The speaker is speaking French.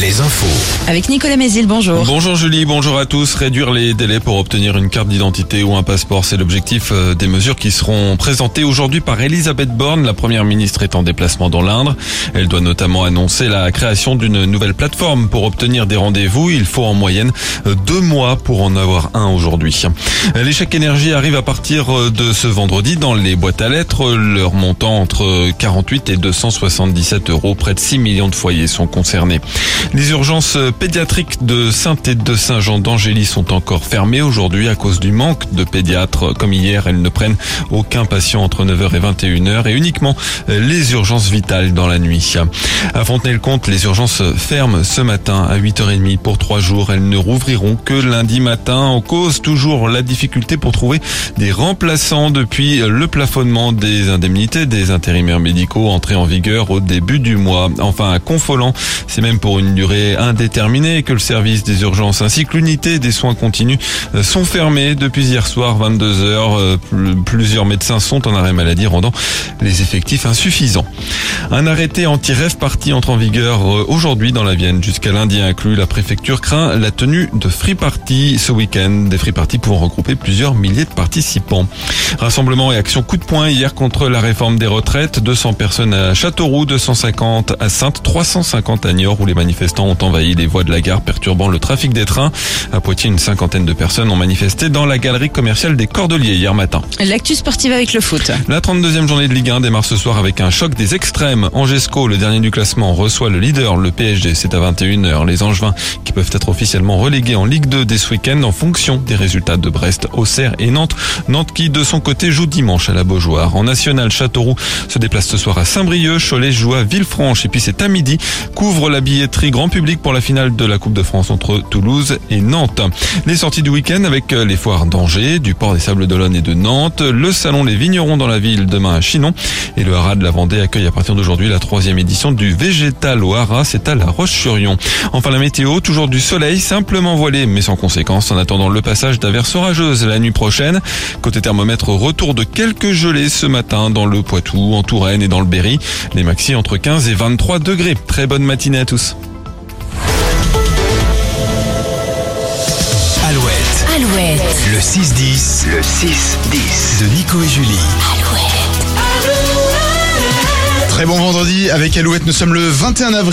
Les infos. Avec Nicolas Mézil, bonjour. Bonjour Julie, bonjour à tous. Réduire les délais pour obtenir une carte d'identité ou un passeport, c'est l'objectif euh, des mesures qui seront présentées aujourd'hui par Elisabeth Borne. La première ministre est en déplacement dans l'Indre. Elle doit notamment annoncer la création d'une nouvelle plateforme pour obtenir des rendez-vous. Il faut en moyenne euh, deux mois pour en avoir un aujourd'hui. Chèques énergie arrivent à partir euh, de ce vendredi dans les boîtes à lettres. Leur montant entre 48 et 277 euros. Près de 6 millions de foyers sont concernés. Les urgences pédiatriques de Sainte et de Saint-Jean d'Angély sont encore fermées aujourd'hui à cause du manque de pédiatres. Comme hier, elles ne prennent aucun patient entre 9h et 21h et uniquement les urgences vitales dans la nuit. À Fontenay-le-Comte, les urgences ferment ce matin à 8h30 pour trois jours. Elles ne rouvriront que lundi matin en cause toujours la difficulté pour trouver des remplaçants depuis le plafonnement des indemnités des intérimaires médicaux entré en vigueur au début du mois. Enfin, à Confolant, c'est même pour une durée indéterminée que le service des urgences ainsi que l'unité des soins continus euh, sont fermés depuis hier soir 22 heures. Euh, plusieurs médecins sont en arrêt maladie rendant les effectifs insuffisants. Un arrêté anti-rêve parti entre en vigueur euh, aujourd'hui dans la Vienne jusqu'à lundi inclus. La préfecture craint la tenue de free party ce week-end. Des free parties pour regrouper plusieurs milliers de participants. Rassemblement et action coup de poing hier contre la réforme des retraites. 200 personnes à Châteauroux, 250 à Sainte, 350 à Niort où les manifestants ont envahi les voies de la gare perturbant le trafic des trains. À Poitiers, une cinquantaine de personnes ont manifesté dans la galerie commerciale des Cordeliers hier matin. L'actu sportive avec le foot. La 32e journée de Ligue 1 démarre ce soir avec un choc des extrêmes. Angesco, le dernier du classement, reçoit le leader, le PSG. C'est à 21h. Les Angevins qui peuvent être officiellement relégués en Ligue 2 dès ce week-end en fonction des résultats de Brest, Auxerre et Nantes. Nantes qui, de son côté, joue dimanche à la Beaujoire. En national, Châteauroux se déplace ce soir à Saint-Brieuc. Cholet joue à Villefranche. Et puis c'est à midi. Couvre la billetterie grand public pour la finale de la Coupe de France entre Toulouse et Nantes. Les sorties du week-end avec les foires d'Angers, du port des Sables d'Olonne et de Nantes, le salon Les Vignerons dans la ville demain à Chinon et le Haras de la Vendée accueille à partir d'aujourd'hui la troisième édition du Végétal au Haras, c'est à La Roche-sur-Yon. Enfin la météo, toujours du soleil, simplement voilé mais sans conséquence en attendant le passage d'averses orageuses la nuit prochaine. Côté thermomètre, retour de quelques gelées ce matin dans le Poitou, en Touraine et dans le Berry. Les maxi entre 15 et 23 degrés. Très bonne matinée à tous. Le 6-10, le 6-10 de Nico et Julie. Alouette. Très bon vendredi avec Alouette, nous sommes le 21 avril.